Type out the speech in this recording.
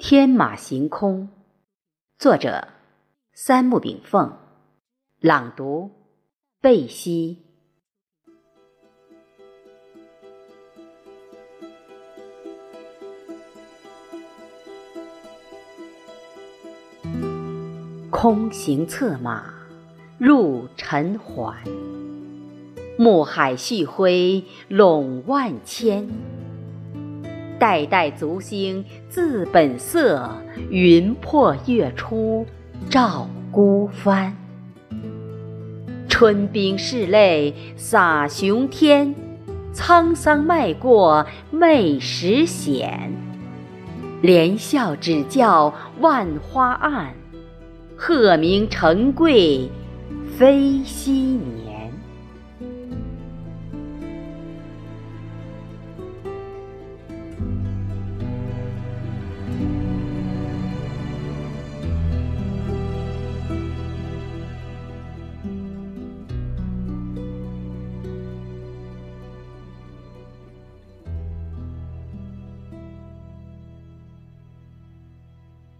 天马行空，作者三木炳凤，朗读贝西。空行策马入尘寰，暮海旭辉笼万千。代代足星自本色，云破月出照孤帆。春兵拭泪洒雄天，沧桑迈过媚时闲。连笑只教万花暗，鹤鸣成贵非昔年。